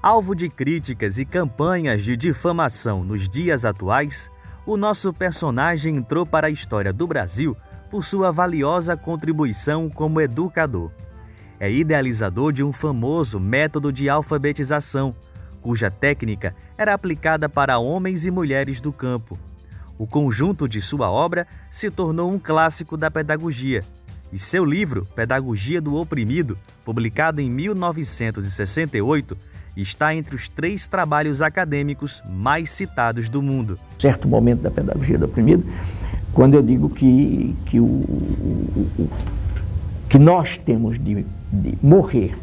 Alvo de críticas e campanhas de difamação nos dias atuais, o nosso personagem entrou para a história do Brasil por sua valiosa contribuição como educador. É idealizador de um famoso método de alfabetização, cuja técnica era aplicada para homens e mulheres do campo. O conjunto de sua obra se tornou um clássico da pedagogia, e seu livro, Pedagogia do Oprimido, publicado em 1968, está entre os três trabalhos acadêmicos mais citados do mundo. Certo momento da pedagogia do oprimido, quando eu digo que, que, o, o, que nós temos de, de morrer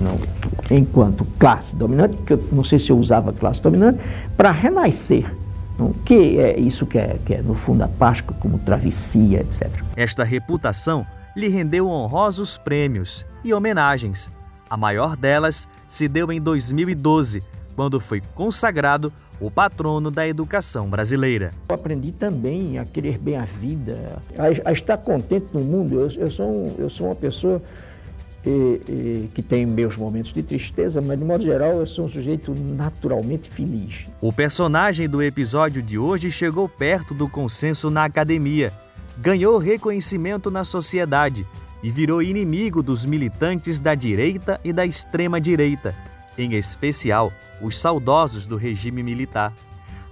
não, enquanto classe dominante, que eu não sei se eu usava classe dominante, para renascer. Não, que é isso que é, que é, no fundo, a Páscoa, como travessia, etc. Esta reputação lhe rendeu honrosos prêmios e homenagens, a maior delas se deu em 2012, quando foi consagrado o patrono da educação brasileira. Eu aprendi também a querer bem a vida, a, a estar contente no mundo. Eu, eu, sou, um, eu sou uma pessoa e, e, que tem meus momentos de tristeza, mas de modo geral eu sou um sujeito naturalmente feliz. O personagem do episódio de hoje chegou perto do consenso na academia, ganhou reconhecimento na sociedade e virou inimigo dos militantes da direita e da extrema-direita, em especial os saudosos do regime militar.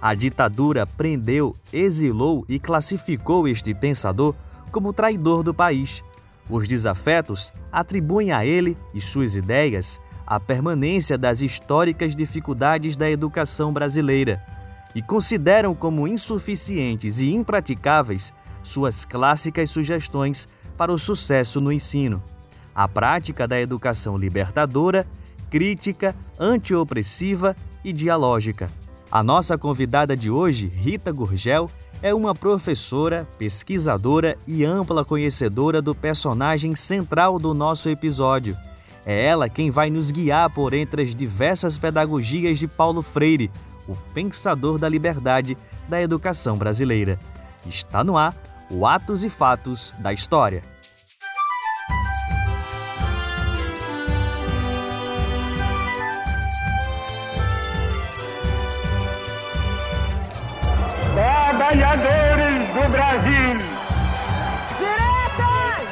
A ditadura prendeu, exilou e classificou este pensador como traidor do país. Os desafetos atribuem a ele e suas ideias a permanência das históricas dificuldades da educação brasileira e consideram como insuficientes e impraticáveis suas clássicas sugestões para o sucesso no ensino. A prática da educação libertadora, crítica, antiopressiva e dialógica. A nossa convidada de hoje, Rita Gurgel, é uma professora, pesquisadora e ampla conhecedora do personagem central do nosso episódio. É ela quem vai nos guiar por entre as diversas pedagogias de Paulo Freire, o pensador da liberdade da educação brasileira. Está no ar o Atos e Fatos da História. Trabalhadores do Brasil. Diretas!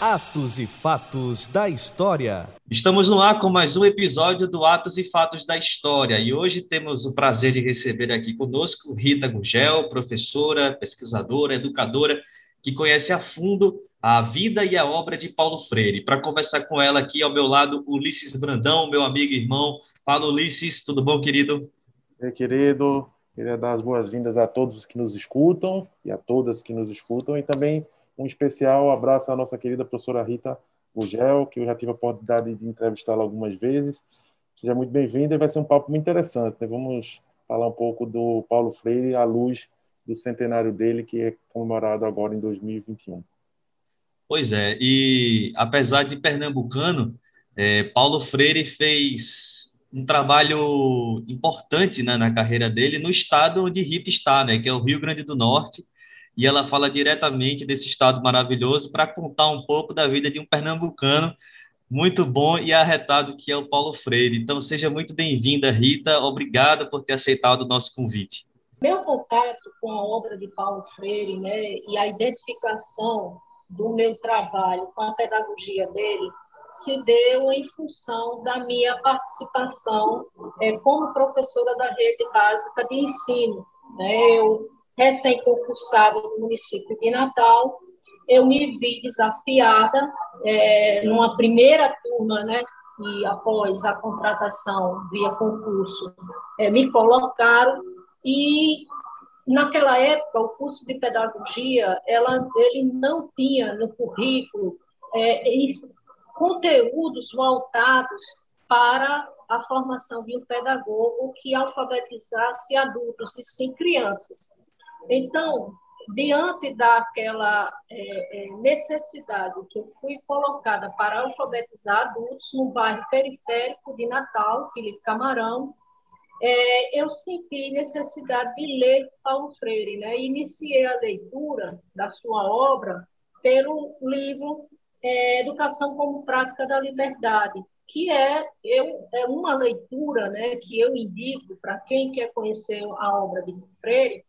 Já! Atos e Fatos da História. Estamos no ar com mais um episódio do Atos e Fatos da História e hoje temos o prazer de receber aqui conosco Rita Gugel, professora, pesquisadora, educadora, que conhece a fundo a vida e a obra de Paulo Freire. Para conversar com ela aqui ao meu lado, Ulisses Brandão, meu amigo e irmão. Fala, Ulisses, tudo bom, querido? Ei, querido, queria dar as boas-vindas a todos que nos escutam e a todas que nos escutam, e também um especial abraço à nossa querida professora Rita Gugel, que eu já tive a oportunidade de entrevistá-la algumas vezes. Seja muito bem-vinda e vai ser um papo muito interessante. Né? Vamos falar um pouco do Paulo Freire à luz do centenário dele, que é comemorado agora em 2021. Pois é, e apesar de pernambucano, é, Paulo Freire fez um trabalho importante né, na carreira dele no estado onde Rita está, né, que é o Rio Grande do Norte, e ela fala diretamente desse estado maravilhoso para contar um pouco da vida de um pernambucano muito bom e arretado que é o Paulo Freire. Então, seja muito bem-vinda, Rita. Obrigada por ter aceitado o nosso convite. Meu contato com a obra de Paulo Freire né, e a identificação do meu trabalho com a pedagogia dele se deu em função da minha participação é, como professora da rede básica de ensino. Né? Eu, recém-concursada no município de Natal, eu me vi desafiada é, numa primeira turma, né, e após a contratação via concurso, é, me colocaram e naquela época, o curso de pedagogia, ela, ele não tinha no currículo é, conteúdos voltados para a formação de um pedagogo que alfabetizasse adultos e sim crianças. Então, diante daquela é, é necessidade que eu fui colocada para alfabetizar adultos no bairro periférico de Natal, Felipe Camarão, é, eu senti necessidade de ler Paulo Freire, né? Iniciei a leitura da sua obra pelo livro é, Educação como Prática da Liberdade, que é, eu, é uma leitura né, que eu indico para quem quer conhecer a obra de Freire,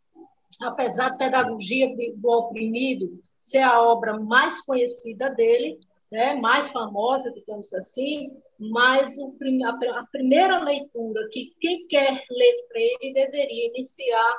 apesar da Pedagogia do Oprimido ser a obra mais conhecida dele, né, mais famosa, digamos assim, mas o, a, primeira leitura que quem quer ler Freire deveria iniciar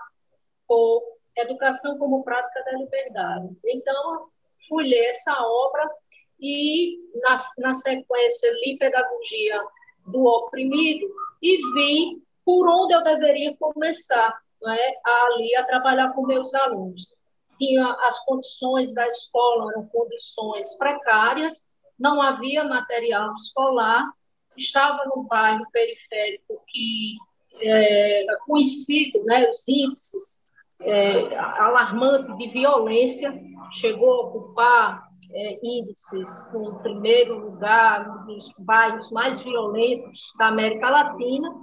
por Educação como Prática da Liberdade. Então, fui ler essa obra e, na, na sequência, li Pedagogia do Oprimido e vi por onde eu deveria começar né, ali a trabalhar com meus alunos. Tinha as condições da escola eram condições precárias, não havia material escolar, estava no bairro periférico que é, conhecido, né, os índices é, alarmantes de violência, chegou a ocupar é, índices em primeiro lugar nos bairros mais violentos da América Latina,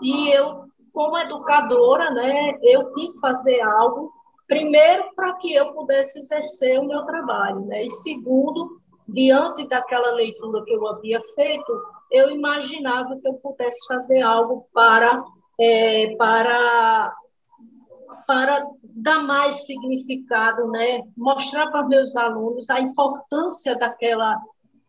e eu, como educadora, né, eu tinha que fazer algo, primeiro, para que eu pudesse exercer o meu trabalho, né, e segundo, diante daquela leitura que eu havia feito, eu imaginava que eu pudesse fazer algo para, é, para, para dar mais significado, né? mostrar para meus alunos a importância daquela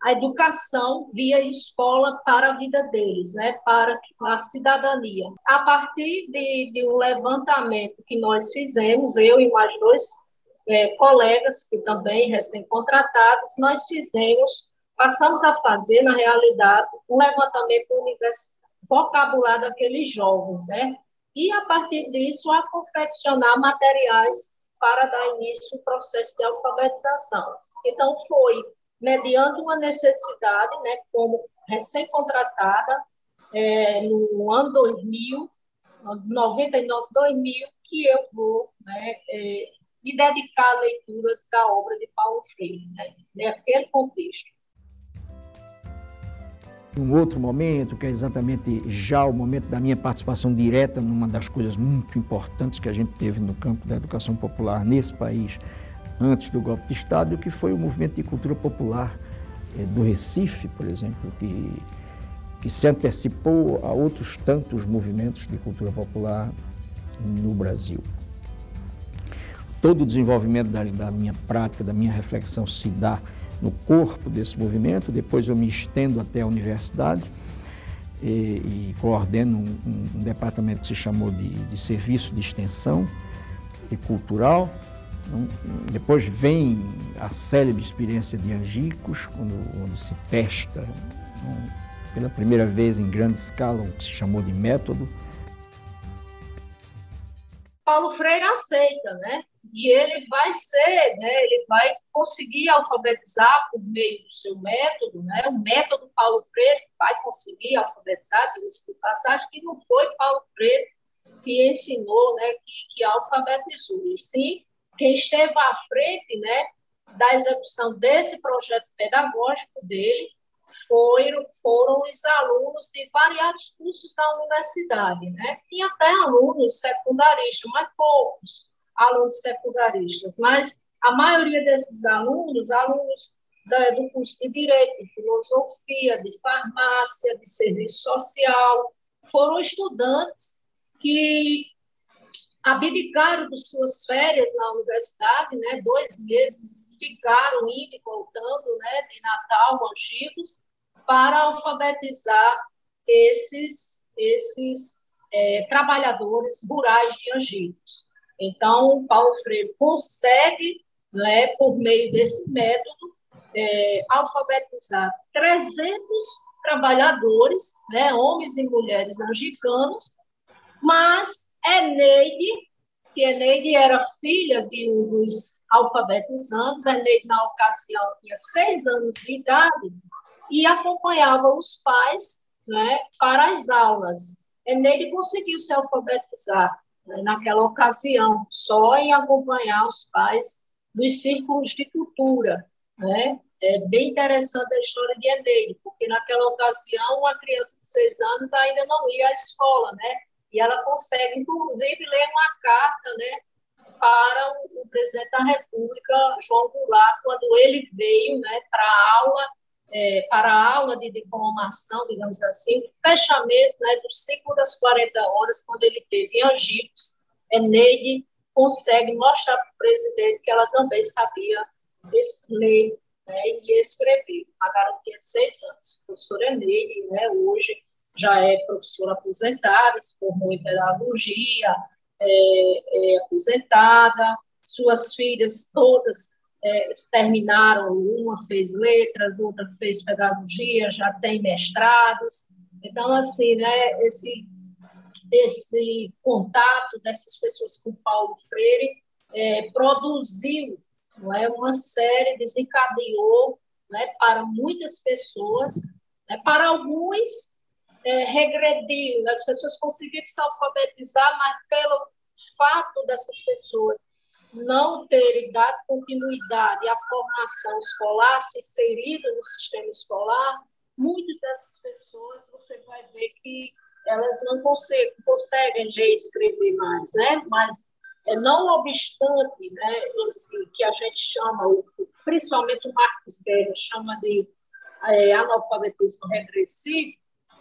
a educação via escola para a vida deles, né? para a cidadania. A partir de, de um levantamento que nós fizemos, eu e mais dois é, colegas que também recém-contratados, nós fizemos, passamos a fazer, na realidade, um levantamento do universo vocabular daqueles jovens, né? E, a partir disso, a confeccionar materiais para dar início ao processo de alfabetização. Então, foi mediante uma necessidade, né, como recém-contratada, é, no ano 2000, 99, 2000, que eu vou né, é, me dedicar à leitura da obra de Paulo Freire, né, naquele contexto. Um outro momento, que é exatamente já o momento da minha participação direta numa das coisas muito importantes que a gente teve no campo da educação popular nesse país, antes do golpe de Estado, que foi o movimento de cultura popular eh, do Recife, por exemplo, que, que se antecipou a outros tantos movimentos de cultura popular no Brasil todo o desenvolvimento da, da, minha prática, da minha reflexão se dá no corpo desse movimento, depois eu me estendo até a universidade e, e coordeno um, um, departamento que se chamou de, de Serviço de Extensão e Cultural. Depois vem a célebre experiência de Angicos, quando, quando se testa um, pela primeira vez em grande escala o que se chamou de método. Paulo Freire aceita, né? e ele vai ser, né, ele vai conseguir alfabetizar por meio do seu método, né, o método Paulo Freire vai conseguir alfabetizar, diga-se passagem, que não foi Paulo Freire que ensinou, né, que, que alfabetizou, e sim quem esteve à frente, né, da execução desse projeto pedagógico dele foram, foram os alunos de variados cursos da universidade, né, e até alunos secundaristas, mas poucos, alunos secundaristas, mas a maioria desses alunos, alunos da, do curso de Direito, de Filosofia, de Farmácia, de Serviço Social, foram estudantes que abdicaram de suas férias na universidade, né, dois meses ficaram indo e voltando, né, de Natal, Angicos, para alfabetizar esses, esses é, trabalhadores rurais de Angicos. Então, Paulo Freire consegue, né, por meio desse método, é, alfabetizar 300 trabalhadores, né, homens e mulheres angicanos, mas Eneide, que Eneide era filha de um dos alfabetizantes, Eneide, na ocasião, tinha seis anos de idade, e acompanhava os pais né, para as aulas. Eneide conseguiu se alfabetizar né, naquela ocasião, só em acompanhar os pais dos círculos de cultura. Né? É bem interessante a história de Eneide, porque naquela ocasião uma criança de seis anos ainda não ia à escola, né? E ela consegue, inclusive, ler uma carta, né? para o, presidente da República, João Goulart, quando ele veio né, para a aula, é, para a aula de diplomação, digamos assim, fechamento né, do ciclo das 40 horas, quando ele teve em Angicos, Eneide consegue mostrar para o presidente que ela também sabia ler né, e escrever. A garotinha de seis anos, professora Eneide, né, hoje já é professora aposentada, se formou em pedagogia, é, é aposentada, suas filhas todas é, terminaram, uma fez letras, outra fez pedagogia, já tem mestrados. Então, assim, né, esse, esse contato dessas pessoas com Paulo Freire é, produziu não é, uma série, desencadeou né, para muitas pessoas, né, para alguns é, as pessoas conseguiram se alfabetizar, mas pelo fato dessas pessoas não terem dado continuidade à formação escolar, se inserido no sistema escolar, muitas dessas pessoas você vai ver que elas não conseguem, conseguem ler e escrever mais, né? Mas é, não obstante, né, esse que a gente chama, principalmente o Marcos Guerra chama de é, analfabetismo regressivo,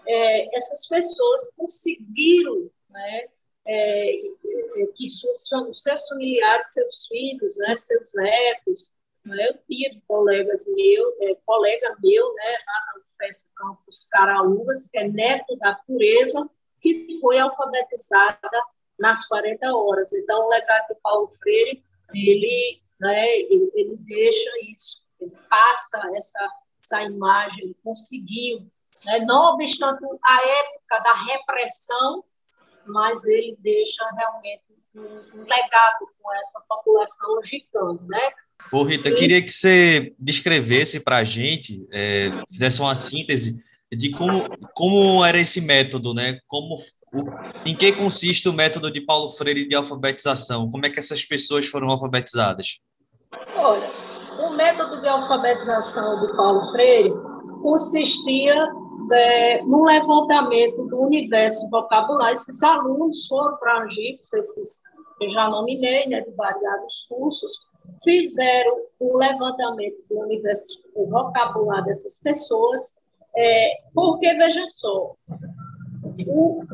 é, essas pessoas conseguiram né, é, é que suas, seus familiares, seus filhos, né, seus netos, né, eu tive colegas meu, é, colega meu, né, lá no FES Campus Caraúbas, que é neto da pureza, que foi alfabetizada nas 40 horas. Então, o legado de Paulo Freire, ele, né, ele, ele deixa isso, ele passa essa, essa imagem, conseguiu né? não obstante a época da repressão, mas ele deixa realmente um, legado com essa população gigante, né? Ô, Rita, e... queria que você descrevesse para a gente, é, fizesse uma síntese de como, como era esse método, né? Como, o, em que consiste o método de Paulo Freire de alfabetização? Como é que essas pessoas foram alfabetizadas? Olha, o método de alfabetização de Paulo Freire consistia é, no levantamento do universo vocabular. Esses alunos foram para Angicos, esses que já nominei, né, de variados cursos, fizeram o levantamento do universo vocabular dessas pessoas, é, porque, veja só, o,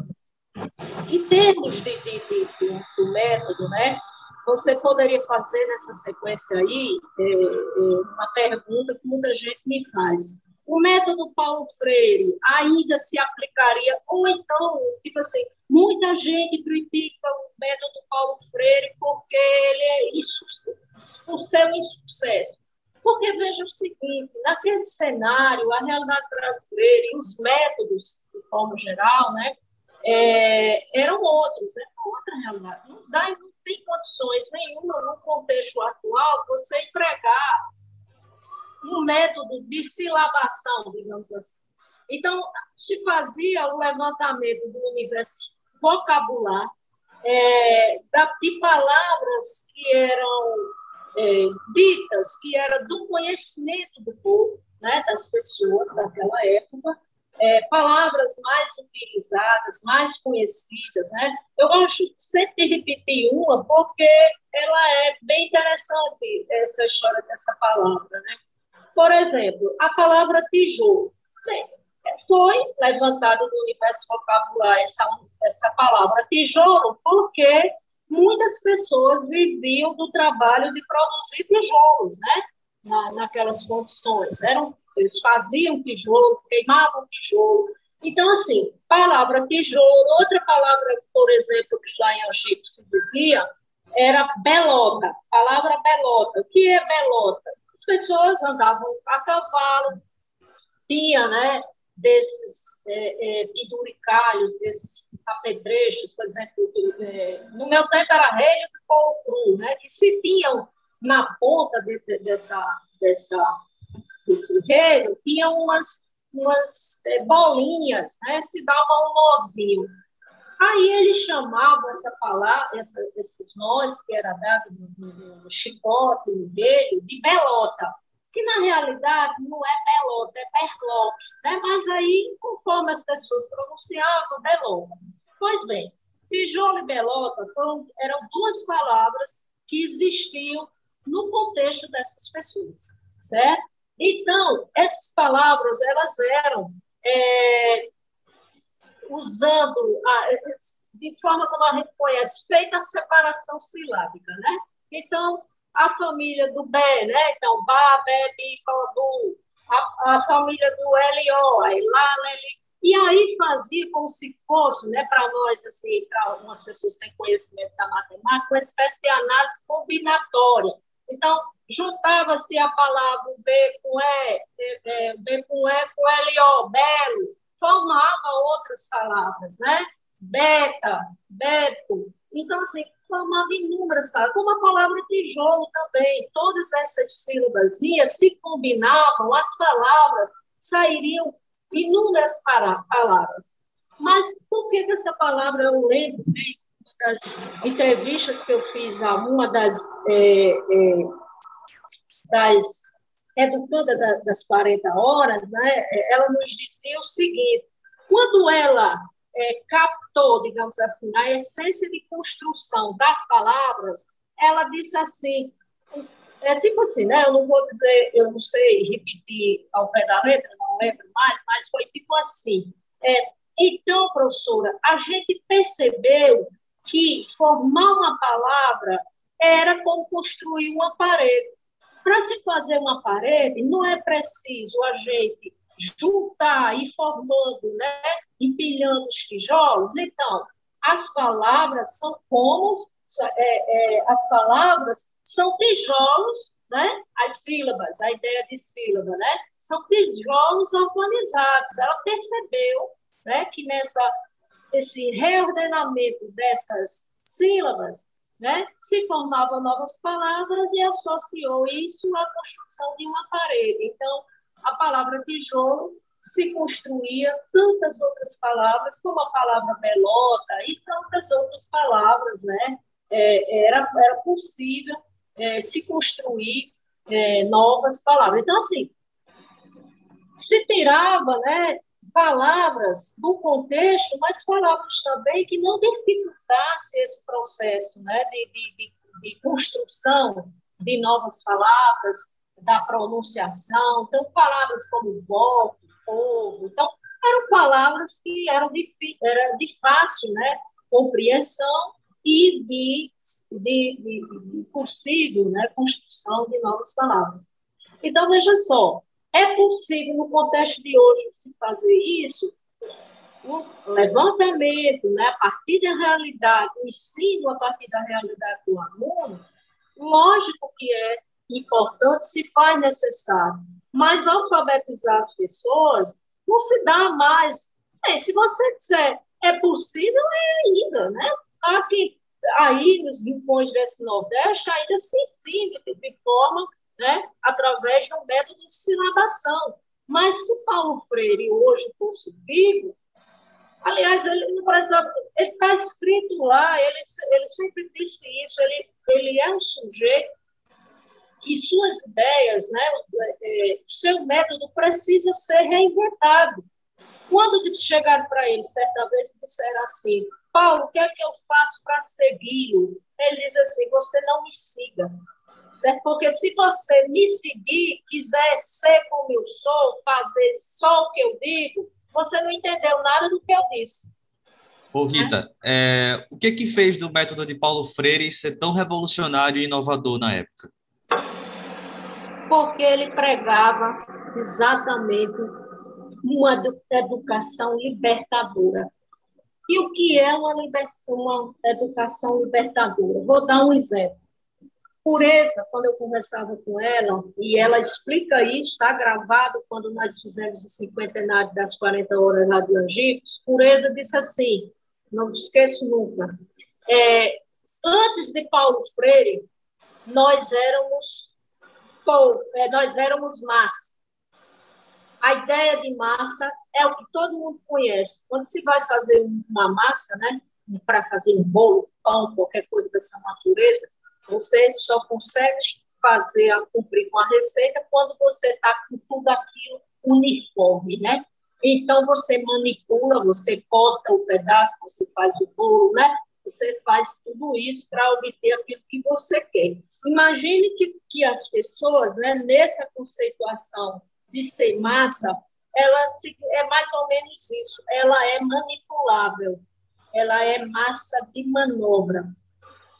em termos de, de, de, de, do método, né, você poderia fazer nessa sequência aí é, é, uma pergunta que muita gente me faz. O método Paulo Freire ainda se aplicaria, ou então, tipo assim, muita gente critica o método Paulo Freire porque ele é por ser um insucesso. Porque veja o seguinte, naquele cenário, a realidade brasileira e os métodos, de forma geral, né, é, eram outros, é outra realidade. Não, dá, não tem condições nenhuma no contexto atual você empregar um método de silabação, digamos assim. Então, se fazia o levantamento do universo vocabular é, de palavras que eram é, ditas, que era do conhecimento do povo, né, das pessoas daquela época, é, palavras mais utilizadas, mais conhecidas. Né? Eu gosto sempre de repetir uma, porque ela é bem interessante, essa história dessa palavra. Né? Por exemplo, a palavra tijolo. Foi levantado no universo vocabular essa, essa palavra tijolo porque muitas pessoas viviam do trabalho de produzir tijolos, né? Na, naquelas condições. Eram, eles faziam tijolo, queimavam tijolo. Então, assim, palavra tijolo, outra palavra, por exemplo, que lá em Egito se dizia, era belota, palavra belota. O que é belota? Pessoas andavam a cavalo, tinha, né, desses é, é, desses apedrechos, por exemplo, é, no meu tempo era rei de polo cru, né, que se tinham na ponta de, de, dessa, dessa, desse reino, tinham umas, umas é, bolinhas, né, se dava um nozinho. Aí eles chamavam essa palavra, essa, esses nós que era dado no, no, no chicote, no dedo, de belota, que na realidade não é belota, é berloque, né? mas aí, conforme as pessoas pronunciavam, belota. Pois bem, tijolo e belota foram, eram duas palavras que existiam no contexto dessas pessoas, certo? Então, essas palavras, elas eram é, usando, a, de forma como a gente conhece, feita a separação silábica, né? Então, a família do Bé, né? Então, Bá, Bé, Bi, Bu, a, a família do L.O., lá, Leli, e aí fazia como se fosse, né, para nós, assim, para algumas pessoas que têm conhecimento da matemática, uma espécie de análise combinatória. Então, juntava-se a palavra B com E, é, B com E com L-O, belo, formava outras palavras, né? Beta, beto. Então, assim, formava inúmeras palavras, como a palavra tijolo também. Todas essas sílabas se combinavam, as palavras sairiam inúmeras palavras. Mas por que, essa palavra eu lembro bem das entrevistas que eu fiz a uma das, é, é, das educanda das 40 horas, né, ela nos dizia o seguinte: quando ela é, captou, digamos assim, a essência de construção das palavras, ela disse assim: é tipo assim, né? Eu não vou dizer, eu não sei repetir ao pé da letra, não lembro mais, mas foi tipo assim. É, então, professora, a gente percebeu que formar uma palavra era como construir uma parede. Para se fazer uma parede, não é preciso a gente juntar e formando, né? empilhando os tijolos. Então, as palavras são como é, é, as palavras são tijolos, né? As sílabas, a ideia de sílaba, né? São tijolos organizados. Ela percebeu, né, que nessa esse reordenamento dessas sílabas, né, se formavam novas palavras e associou isso à construção de uma parede. Então, a palavra tijolo se construía tantas outras palavras, como a palavra belota e tantas outras palavras, né? É, era, era possível é, se construir é, novas palavras. Então, assim, se tirava né, palavras do contexto, mas palavras também que não dificultasse esse processo né, de, de, de, de construção de novas palavras, da pronunciação. Então, palavras como voto, povo. Então, eram palavras que eram de, era de fácil né, compreensão e de, de, de, de possível né, construção de novas palavras. Então, veja só, é possível, no contexto de hoje, se fazer isso, o levantamento, né, a partir da realidade, o ensino a partir da realidade do aluno, lógico que é importante, se faz necessário, mas alfabetizar as pessoas não se dá mais. É, se você disser é possível, é ainda, né? Aqui, aí nos rincões desse Nordeste ainda se ensina de forma, né, através de um método de silabação. Mas se Paulo Freire hoje fosse vivo, aliás, ele não precisa, ele está escrito lá, ele, ele sempre disse isso, ele, ele é um sujeito e suas ideias, né, é, seu método precisa ser reinventado. Quando chegaram para ele, certa vez, disseram assim, Paulo, o que é que eu faço para segui-lo? Ele diz assim: você não me siga. Certo? Porque se você me seguir, quiser ser como eu sou, fazer só o que eu digo, você não entendeu nada do que eu disse. Ô, Rita, é, o que que fez do método de Paulo Freire ser tão revolucionário e inovador na época? Porque ele pregava exatamente uma educação libertadora. E o que é uma, uma educação libertadora? Vou dar um exemplo. Pureza, quando eu conversava com ela, e ela explica isso, está gravado quando nós fizemos o cinquentenário das 40 horas lá de Angicos, Pureza disse assim, não esqueço nunca, é, antes de Paulo Freire, nós éramos, é, nós éramos massa. A ideia de massa é o que todo mundo conhece. Quando se vai fazer uma massa, né, para fazer um bolo, pão, qualquer coisa dessa natureza, você só consegue fazer, a cumprir com a receita quando você está com tudo aquilo uniforme, né? Então, você manipula, você corta o pedaço, você faz o bolo, né? você faz tudo isso para obter aquilo que você quer. Imagine que, que as pessoas, né, nessa conceituação de ser massa, ela é mais ou menos isso. Ela é manipulável, ela é massa de manobra.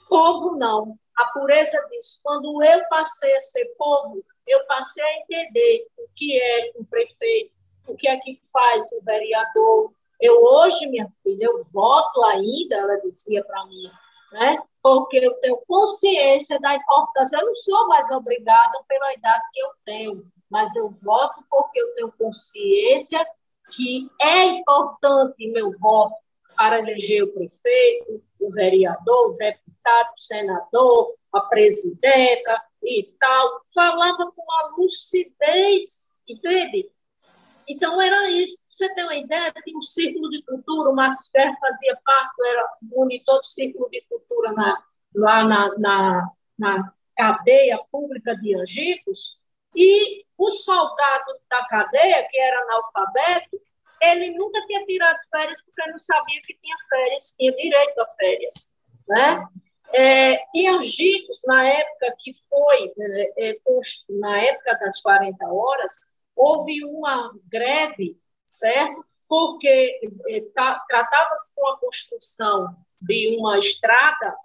Povo não. A pureza disso. Quando eu passei a ser povo, eu passei a entender o que é um prefeito, o que é que faz o vereador. Eu hoje, minha filha, eu voto ainda, ela dizia para mim, né? porque eu tenho consciência da importância. Eu não sou mais obrigada pela idade que eu tenho, mas eu voto porque eu tenho consciência que é importante meu voto para eleger o prefeito, o vereador, o deputado, o senador, a presidenta e tal. Falava com uma lucidez, entende? Então, era isso. Você tem uma ideia? Tinha um círculo de cultura, o Marcos Guerra fazia parte, era monitor do círculo de cultura na, lá na, na, na cadeia pública de Angicos, e o soldado da cadeia, que era analfabeto, ele nunca tinha tirado férias porque não sabia que tinha férias, tinha direito a férias. Né? É, Angicos, na época que foi, é, é na época das 40 horas, houve uma greve, certo? Porque é, tá, tratava-se com a construção de uma estrada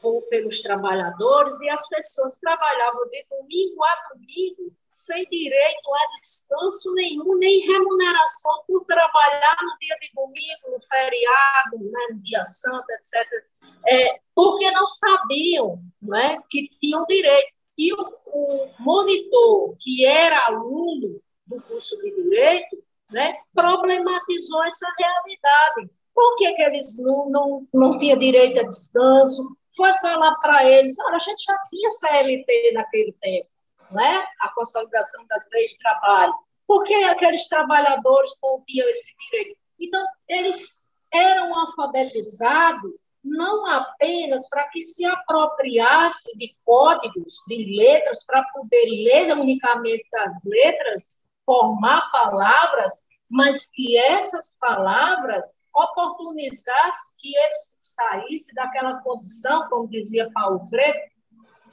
por, pelos trabalhadores e as pessoas trabalhavam de domingo a domingo sem direito a descanso nenhum, nem remuneração por trabalhar no dia de domingo, no feriado, né, no dia santo, etc. É, porque não sabiam né, que tinham direito. E o, o monitor, que era aluno do curso de Direito, né, problematizou essa realidade. Por que, que eles não, não, não tinham direito a descanso? Foi falar para eles, olha, a gente já tinha CLT naquele tempo, né? a consolidação das leis de trabalho. Por que aqueles trabalhadores não tinham esse direito? Então, eles eram alfabetizados não apenas para que se apropriasse de códigos, de letras, para poder ler unicamente as letras, formar palavras, mas que essas palavras oportunizassem que ele saísse daquela condição, como dizia Paulo Freire,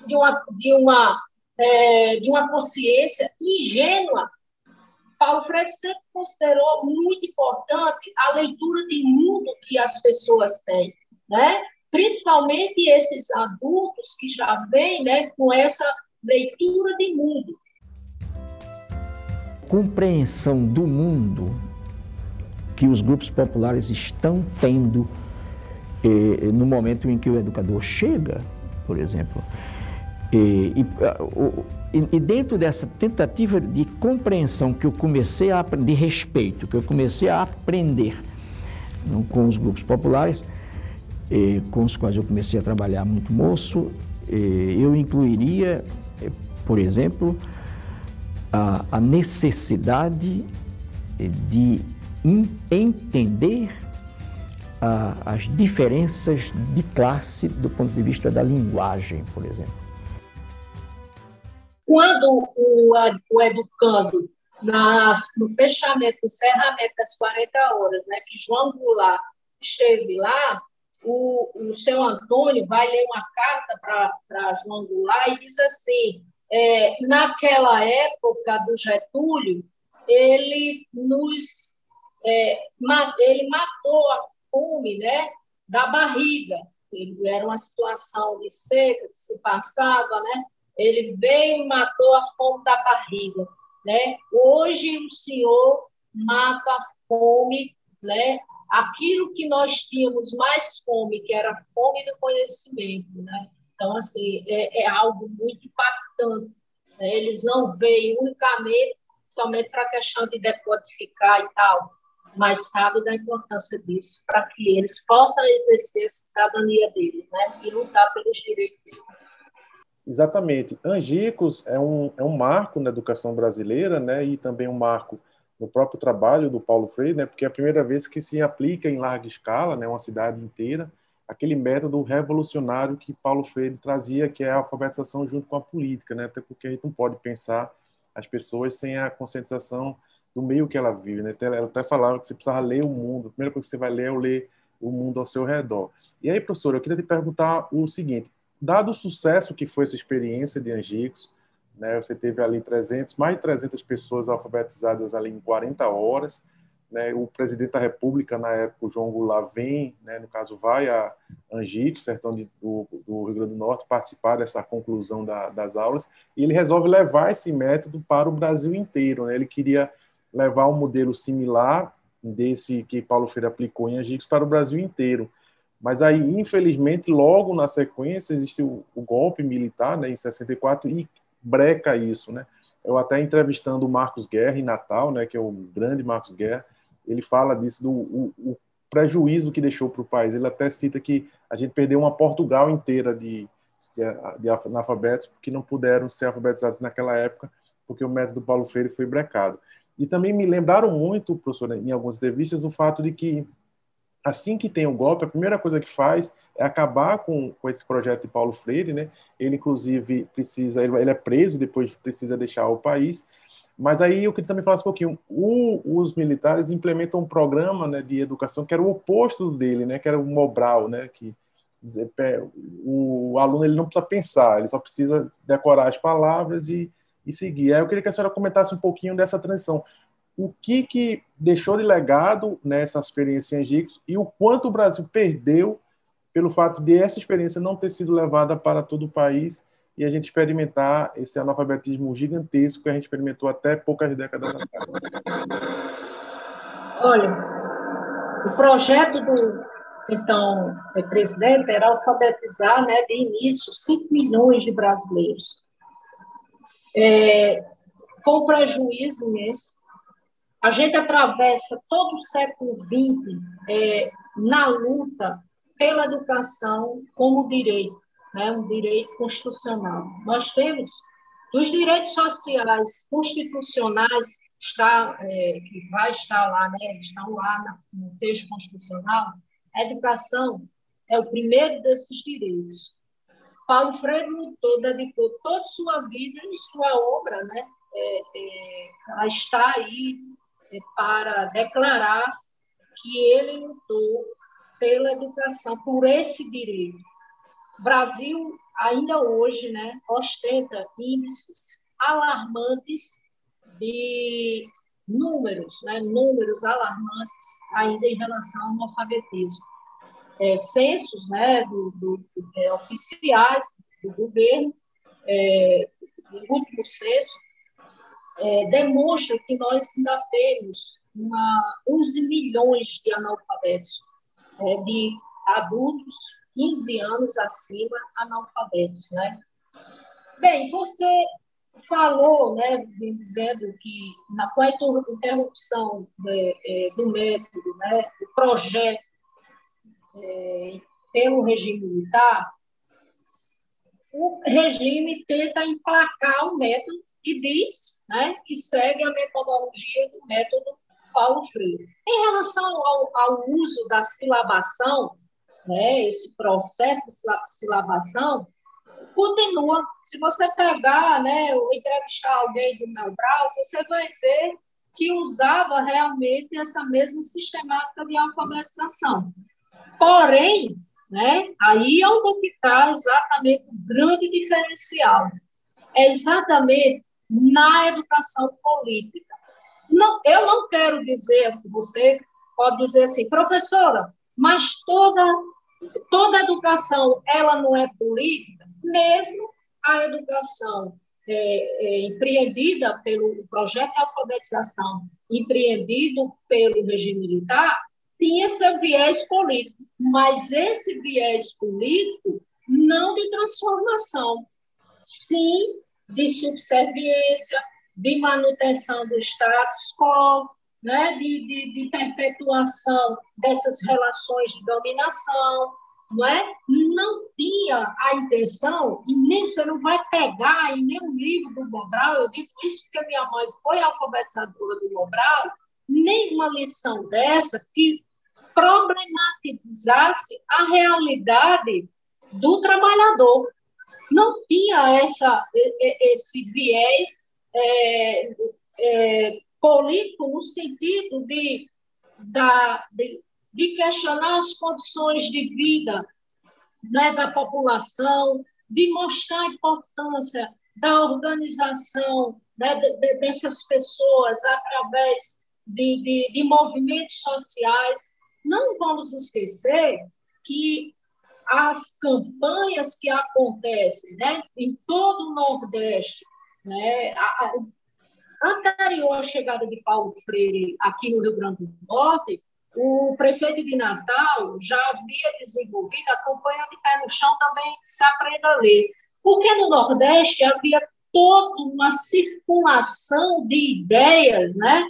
de uma, de uma, é, de uma consciência ingênua. Paulo Freire sempre considerou muito importante a leitura de mundo que as pessoas têm, né? principalmente esses adultos que já vêm né, com essa leitura de mundo compreensão do mundo que os grupos populares estão tendo eh, no momento em que o educador chega, por exemplo. E, e, e, dentro dessa tentativa de compreensão que eu comecei a de respeito, que eu comecei a aprender com os grupos populares, eh, com os quais eu comecei a trabalhar muito moço, eh, eu incluiria, por exemplo, a, a necessidade de entender a, as diferenças de classe do ponto de vista da linguagem, por exemplo. Quando o, o educando, na, no fechamento, no encerramento das 40 horas, né, que João Goulart esteve lá, o, o seu Antônio vai ler uma carta para João Goulart e diz assim: é, naquela época do Getúlio, ele nos é, ele matou a fome né, da barriga. Era uma situação de seca que se passava, né? Ele veio e matou a fome da barriga, né? Hoje o Senhor mata a fome, né? Aquilo que nós tínhamos mais fome, que era a fome do conhecimento, né? Então, assim, é, é algo muito impactante. Né? Eles não veem unicamente somente para a questão de decodificar e tal, mas sabem da importância disso para que eles possam exercer a cidadania deles né? e lutar pelos direitos deles. Exatamente. Angicos é um, é um marco na educação brasileira né? e também um marco no próprio trabalho do Paulo Freire, né? porque é a primeira vez que se aplica em larga escala, né? uma cidade inteira, aquele método revolucionário que Paulo Freire trazia, que é a alfabetização junto com a política, né? Até porque a gente não pode pensar as pessoas sem a conscientização do meio que ela vive, né? Ela até falava que você precisava ler o mundo. A primeira coisa que você vai ler é ler o mundo ao seu redor. E aí, professor, eu queria te perguntar o seguinte: dado o sucesso que foi essa experiência de Angicos, né, você teve ali 300, mais de 300 pessoas alfabetizadas ali em 40 horas, né, o presidente da República, na época, o João Goulart, vem, né, no caso, vai a Angicos, sertão de, do, do, Rio Grande do Norte, participar dessa conclusão da, das aulas, e ele resolve levar esse método para o Brasil inteiro. Né? Ele queria levar um modelo similar desse que Paulo Freire aplicou em Angicos para o Brasil inteiro. Mas aí, infelizmente, logo na sequência, existe o, golpe militar, né, em 64, e breca isso, né? Eu até entrevistando o Marcos Guerra em Natal, né, que é o grande Marcos Guerra, ele fala disso, do o, o prejuízo que deixou para o país. Ele até cita que a gente perdeu uma Portugal inteira de, de, de analfabetos que não puderam ser alfabetizados naquela época, porque o método Paulo Freire foi brecado. E também me lembraram muito, professor, em algumas entrevistas, o fato de que assim que tem o golpe, a primeira coisa que faz é acabar com, com esse projeto de Paulo Freire, né? Ele, inclusive, precisa, ele, é preso, depois precisa deixar o país. Mas aí eu queria também falar um pouquinho. O, os militares implementam um programa né, de educação que era o oposto dele, né? Que era o Mobral, né? Que é, o aluno ele não precisa pensar, ele só precisa decorar as palavras e, e seguir. Aí eu queria que a senhora comentasse um pouquinho dessa transição o que, que deixou de legado nessa experiência em Angicos e o quanto o Brasil perdeu pelo fato de essa experiência não ter sido levada para todo o país e a gente experimentar esse analfabetismo gigantesco que a gente experimentou até poucas décadas atrás. Olha, o projeto do então presidente era alfabetizar, né, de início 5 milhões de brasileiros. É, foi um prejuízo imenso, a gente atravessa todo o século XX é, na luta pela educação como direito, né, um direito constitucional. Nós temos dos direitos sociais constitucionais está, é, que vai estar lá, né, estão lá no texto constitucional, a educação é o primeiro desses direitos. Paulo Freire lutou, dedicou toda sua vida e sua obra, né, é, é, está aí para declarar que ele lutou pela educação, por esse direito. O Brasil, ainda hoje, né, ostenta índices alarmantes de números, né, números alarmantes ainda em relação ao analfabetismo. É, censos né, do, do, é, oficiais do governo, é, o último censo é, demonstra que nós ainda temos uma, 11 milhões de analfabetos, é, de adultos 15 anos acima analfabetos, né? Bem, você falou, né, dizendo que na, com a interrupção de, é, do método, né, do projeto é, pelo regime militar, o regime tenta emplacar o método e diz né, que segue a metodologia do método Paulo Freire. Em relação ao, ao uso da silabação, né, esse processo de silabação, continua. Se você pegar, né, ou entrevistar alguém do Melbrau, você vai ver que usava realmente essa mesma sistemática de alfabetização. Porém, né, aí é onde está exatamente o grande diferencial. É exatamente na educação política. Não, eu não quero dizer, você pode dizer assim, professora, mas toda, toda educação, ela não é política, mesmo a educação é, é, empreendida pelo projeto de alfabetização, empreendido pelo regime militar, tinha seu viés político, mas esse viés político não de transformação, sim de subserviência, de manutenção do status quo, né, de, de, de perpetuação dessas relações de dominação, não é? Não tinha a intenção, e nem você não vai pegar em nenhum livro do Mobral, eu digo isso porque minha mãe foi alfabetizadora do Mobral, nenhuma lição dessa que problematizasse a realidade do trabalhador não tinha essa, esse viés é, é, político no sentido de, da, de de questionar as condições de vida né, da população, de mostrar a importância da organização né, de, de, dessas pessoas através de, de movimentos sociais. Não vamos esquecer que as campanhas que acontecem né, em todo o Nordeste, né, a, a, anterior à chegada de Paulo Freire aqui no Rio Grande do Norte, o prefeito de Natal já havia desenvolvido a campanha de pé no chão também se aprenda a ler. Porque no Nordeste havia toda uma circulação de ideias, né?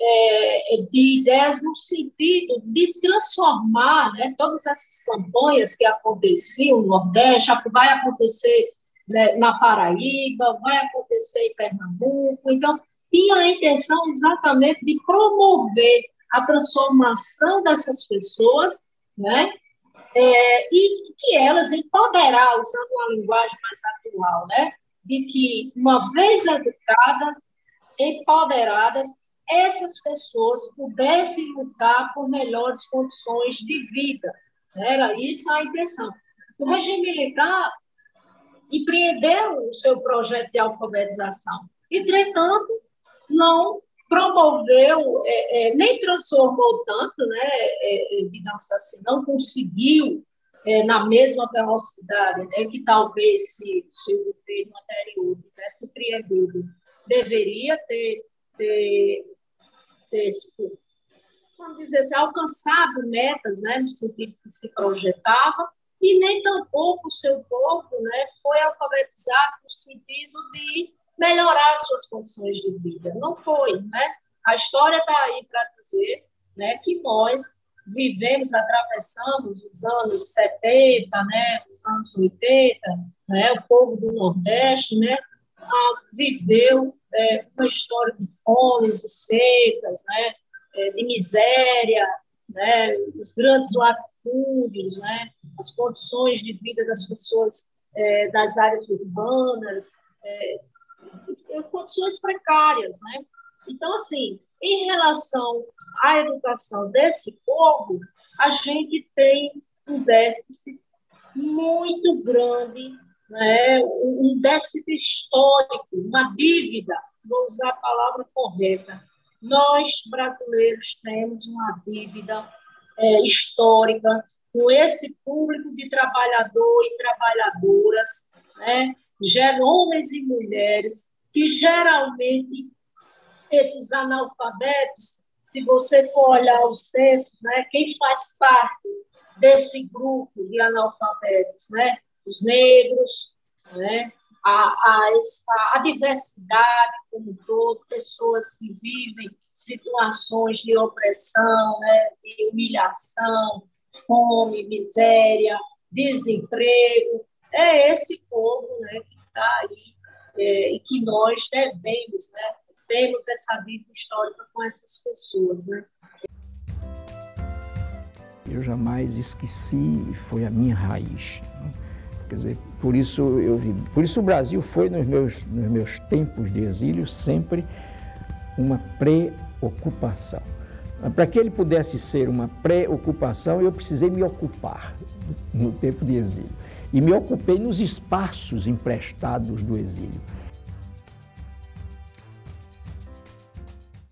É, de ideias no sentido de transformar né, todas essas campanhas que aconteciam no Nordeste, vai acontecer né, na Paraíba, vai acontecer em Pernambuco. Então, tinha a intenção exatamente de promover a transformação dessas pessoas, né? É, e que elas empoderar, usando uma linguagem mais atual, né? De que, uma vez educadas, empoderadas, essas pessoas pudessem lutar por melhores condições de vida. Era isso a intenção. O regime militar empreendeu o seu projeto de alfabetização. Entretanto, não promoveu, é, é, nem transformou tanto, né, é, é digamos assim, não conseguiu é, na mesma velocidade né, que talvez se, se o governo anterior tivesse empreendido, deveria ter, ter, ter vamos dizer assim, alcançado metas né, no sentido que se projetava, e nem tampouco o seu povo né, foi alfabetizado no sentido de melhorar suas condições de vida. Não foi, né? A história está aí para dizer né, que nós vivemos, atravessamos os anos 70, né, os anos 80, né, o povo do Nordeste, né, viveu é, uma história de fomes e secas, né, é, de miséria, né, os grandes latifúndios, né, as condições de vida das pessoas é, das áreas urbanas, é, condições precárias, né? Então, assim, em relação à educação desse povo, a gente tem um déficit muito grande, né? um déficit histórico, uma dívida, vou usar a palavra correta. Nós, brasileiros, temos uma dívida é, histórica com esse público de trabalhador e trabalhadoras, né? homens e mulheres, que geralmente esses analfabetos, se você for olhar os censos, né, quem faz parte desse grupo de analfabetos, né, os negros, né, a, a, a diversidade como um todo, pessoas que vivem situações de opressão, né, de humilhação, fome, miséria, desemprego, é esse povo né, que está aí é, e que nós devemos, né, temos essa dívida histórica com essas pessoas. Né? Eu jamais esqueci, foi a minha raiz. Quer dizer, por isso eu vi, por isso o Brasil foi nos meus, nos meus tempos de exílio sempre uma preocupação. Para que ele pudesse ser uma preocupação, eu precisei me ocupar no tempo de exílio e me ocupei nos espaços emprestados do exílio.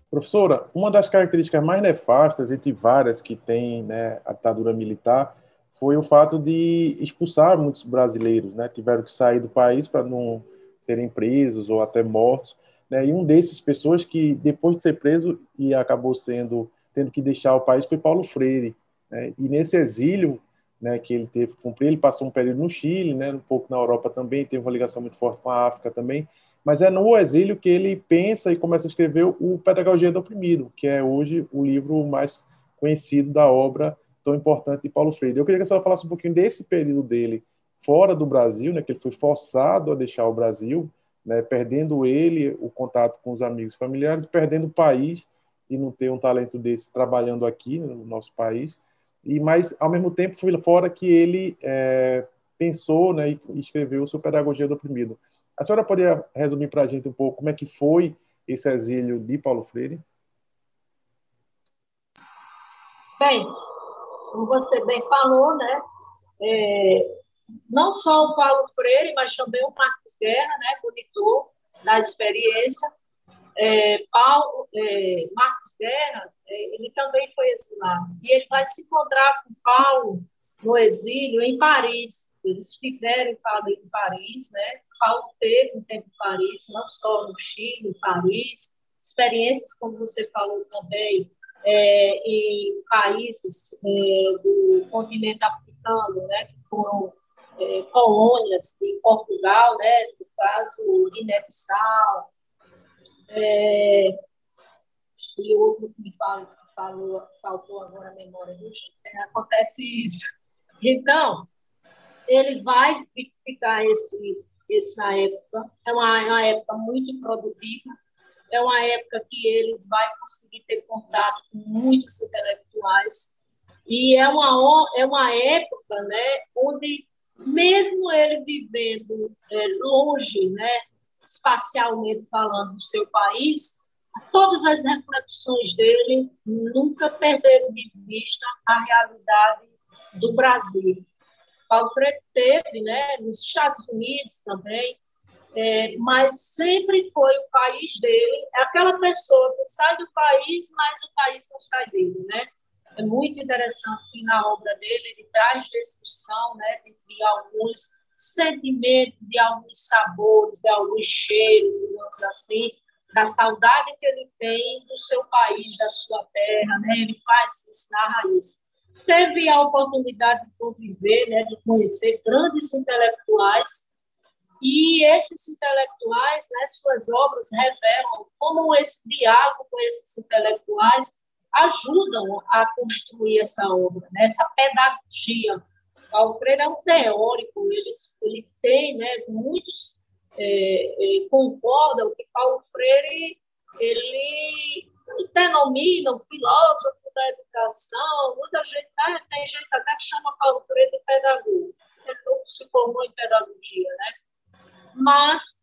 Professora, uma das características mais nefastas, entre várias que tem né, a ditadura militar, foi o fato de expulsar muitos brasileiros, né? Tiveram que sair do país para não serem presos ou até mortos. Né? E um desses pessoas que, depois de ser preso e acabou sendo tendo que deixar o país, foi Paulo Freire. Né? E nesse exílio, né, que ele teve que cumprir. Ele passou um período no Chile, né, um pouco na Europa também, teve uma ligação muito forte com a África também. Mas é no exílio que ele pensa e começa a escrever o Pedagogia do Oprimido, que é hoje o livro mais conhecido da obra tão importante de Paulo Freire. Eu queria que a senhora falasse um pouquinho desse período dele fora do Brasil, né, que ele foi forçado a deixar o Brasil, né, perdendo ele o contato com os amigos familiares, perdendo o país e não ter um talento desse trabalhando aqui no nosso país e mas ao mesmo tempo foi fora que ele é, pensou né, e escreveu sua Pedagogia do Oprimido. A senhora poderia resumir para a gente um pouco como é que foi esse exílio de Paulo Freire? Bem, como você bem falou, né? É, não só o Paulo Freire, mas também o Marcos Guerra, né, monitor da experiência. É, Paulo, é, Marcos Guerra, é, ele também foi exilado. E ele vai se encontrar com Paulo no exílio em Paris. Eles estiveram em Paris, né? Paulo teve um tempo em Paris, não só no Chile, em Paris. Experiências, como você falou também, é, em países é, do continente africano, né? Que foram é, colônias de Portugal, né, no caso Guiné-Bissau, é, e outro que me falou, falou, faltou agora a memória, é, acontece isso. Então, ele vai ficar esse, na época, é uma, é uma época muito produtiva, é uma época que ele vai conseguir ter contato com muitos intelectuais, e é uma, é uma época né, onde mesmo ele vivendo é, longe, né, espacialmente falando, do seu país, todas as reflexões dele nunca perderam de vista a realidade do Brasil. Freire teve, né, nos Estados Unidos também, é, mas sempre foi o país dele, é aquela pessoa que sai do país, mas o país não sai dele, né? É muito interessante que na obra dele ele traz descrição né, de, de alguns sentimentos, de alguns sabores, de alguns cheiros, digamos assim, da saudade que ele tem do seu país, da sua terra, né? Ele faz isso, narra isso. Teve a oportunidade de conviver, né, de conhecer grandes intelectuais, e esses intelectuais, né, suas obras revelam como esse diálogo com esses intelectuais ajudam a construir essa obra, né? essa pedagogia. Freire é um teórico, ele, ele tem, né, muitos é, é, concordam que Paulo Freire ele denomina o filósofo da educação, muita gente, né, tem gente até que chama Paulo Freire de pedagogo, ele se formou em pedagogia, né? Mas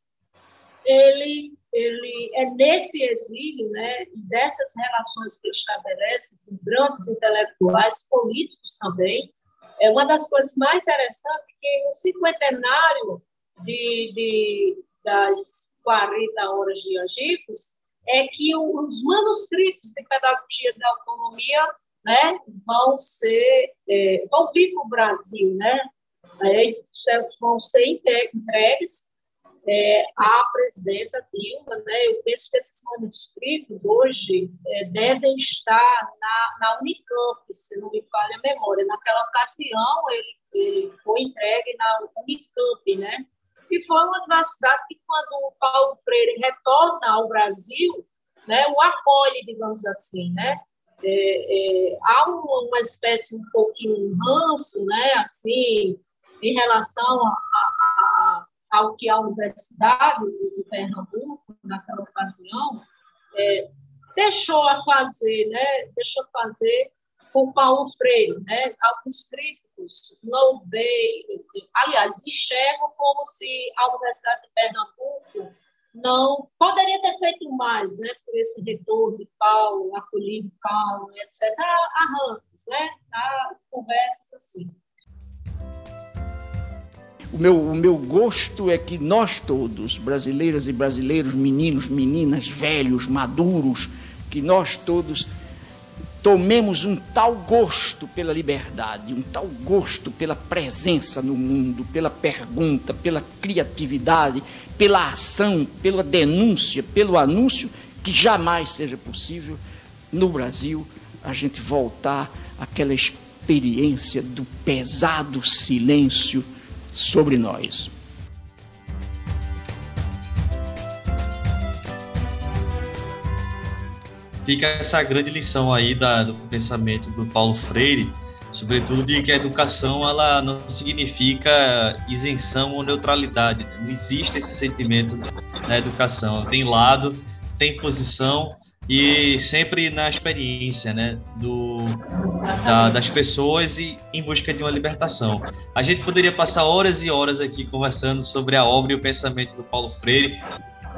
ele ele é nesse exílio, né, dessas relações que ele estabelece com grandes intelectuais, políticos também, é uma das coisas mais interessantes que no cinquentenário de, de, das 40 horas de Angicos, é que os manuscritos de pedagogia da autonomia né, vão ser, é, vão vir para o Brasil, né, é, vão ser entregues é, a presidenta Dilma, né, eu penso que esses manuscritos hoje é, devem estar na, na Unicamp, se não me falha a memória. Naquela ocasião, ele, ele foi entregue na Unicamp, né? que foi uma universidade que, quando o Paulo Freire retorna ao Brasil, né, o acolhe, digamos assim, né? É, é, há uma, uma, espécie um pouquinho ranço, né, assim, em relação a, ao que a Universidade de Pernambuco, naquela ocasião, é, deixou a fazer, né, deixou fazer com Paulo Freire, né, alguns críticos não veem, aliás, enxergam como se a Universidade de Pernambuco não poderia ter feito mais, né, por esse retorno de Paulo, acolhido Paulo, etc. Há, né, há conversas assim. O meu, o meu gosto é que nós todos, brasileiras e brasileiros, meninos, meninas, velhos, maduros, que nós todos tomemos um tal gosto pela liberdade, um tal gosto pela presença no mundo, pela pergunta, pela criatividade, pela ação, pela denúncia, pelo anúncio, que jamais seja possível no Brasil a gente voltar àquela experiência do pesado silêncio sobre nós. Fica essa grande lição aí da, do pensamento do Paulo Freire, sobretudo de que a educação ela não significa isenção ou neutralidade. Não existe esse sentimento na educação. Tem lado, tem posição e sempre na experiência né, do, da, das pessoas e em busca de uma libertação. A gente poderia passar horas e horas aqui conversando sobre a obra e o pensamento do Paulo Freire,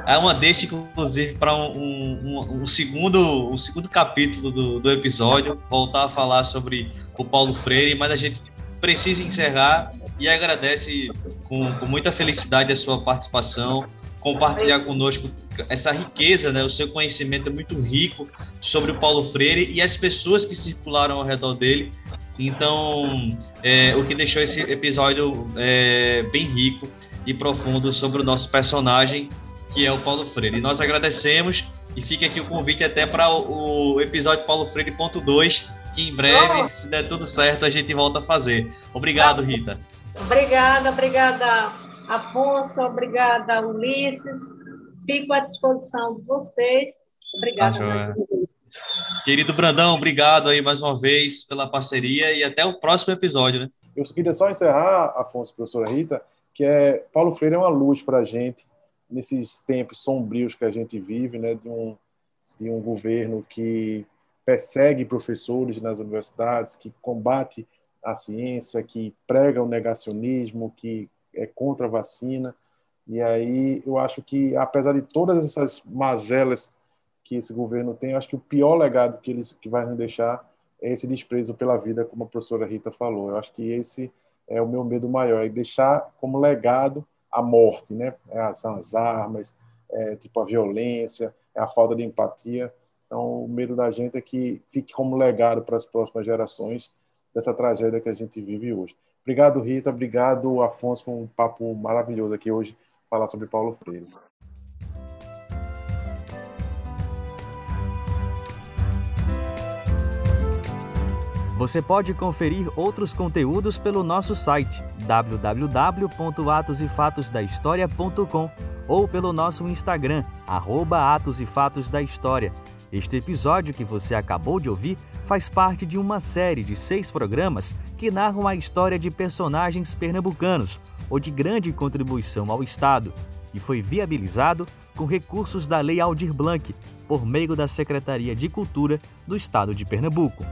É uma deixa, inclusive, para um, um, um, segundo, um segundo capítulo do, do episódio, voltar a falar sobre o Paulo Freire, mas a gente precisa encerrar e agradece com, com muita felicidade a sua participação, compartilhar conosco essa riqueza, né? O seu conhecimento é muito rico sobre o Paulo Freire e as pessoas que circularam ao redor dele. Então, é, o que deixou esse episódio é, bem rico e profundo sobre o nosso personagem, que é o Paulo Freire. E nós agradecemos e fica aqui o convite até para o, episódio Paulo Freire ponto 2, que em breve, se der tudo certo, a gente volta a fazer. Obrigado, Rita. Obrigada, obrigada, Afonso, obrigada, Ulisses. Fico à disposição de vocês. Obrigada tá mais uma vez. Querido Brandão, obrigado aí mais uma vez pela parceria e até o próximo episódio, né? Eu queria só encerrar, Afonso, professora Rita, que é Paulo Freire é uma luz para a gente nesses tempos sombrios que a gente vive, né, de um de um governo que persegue professores nas universidades, que combate a ciência, que prega o negacionismo, que é contra a vacina. E aí eu acho que, apesar de todas essas mazelas que esse governo tem, acho que o pior legado que, eles, que vai nos deixar é esse desprezo pela vida, como a professora Rita falou. Eu acho que esse é o meu medo maior, é deixar como legado a morte, né? É as, as armas, é, tipo a violência, é a falta de empatia. Então, o medo da gente é que fique como legado para as próximas gerações dessa tragédia que a gente vive hoje. Obrigado, Rita. Obrigado, Afonso. Foi um papo maravilhoso aqui hoje falar sobre Paulo Freire. Você pode conferir outros conteúdos pelo nosso site www.atosefatosdahistoria.com ou pelo nosso Instagram, arroba Atos e Fatos da História. Este episódio que você acabou de ouvir faz parte de uma série de seis programas que narram a história de personagens pernambucanos ou de grande contribuição ao Estado e foi viabilizado com recursos da Lei Aldir Blanc, por meio da Secretaria de Cultura do Estado de Pernambuco.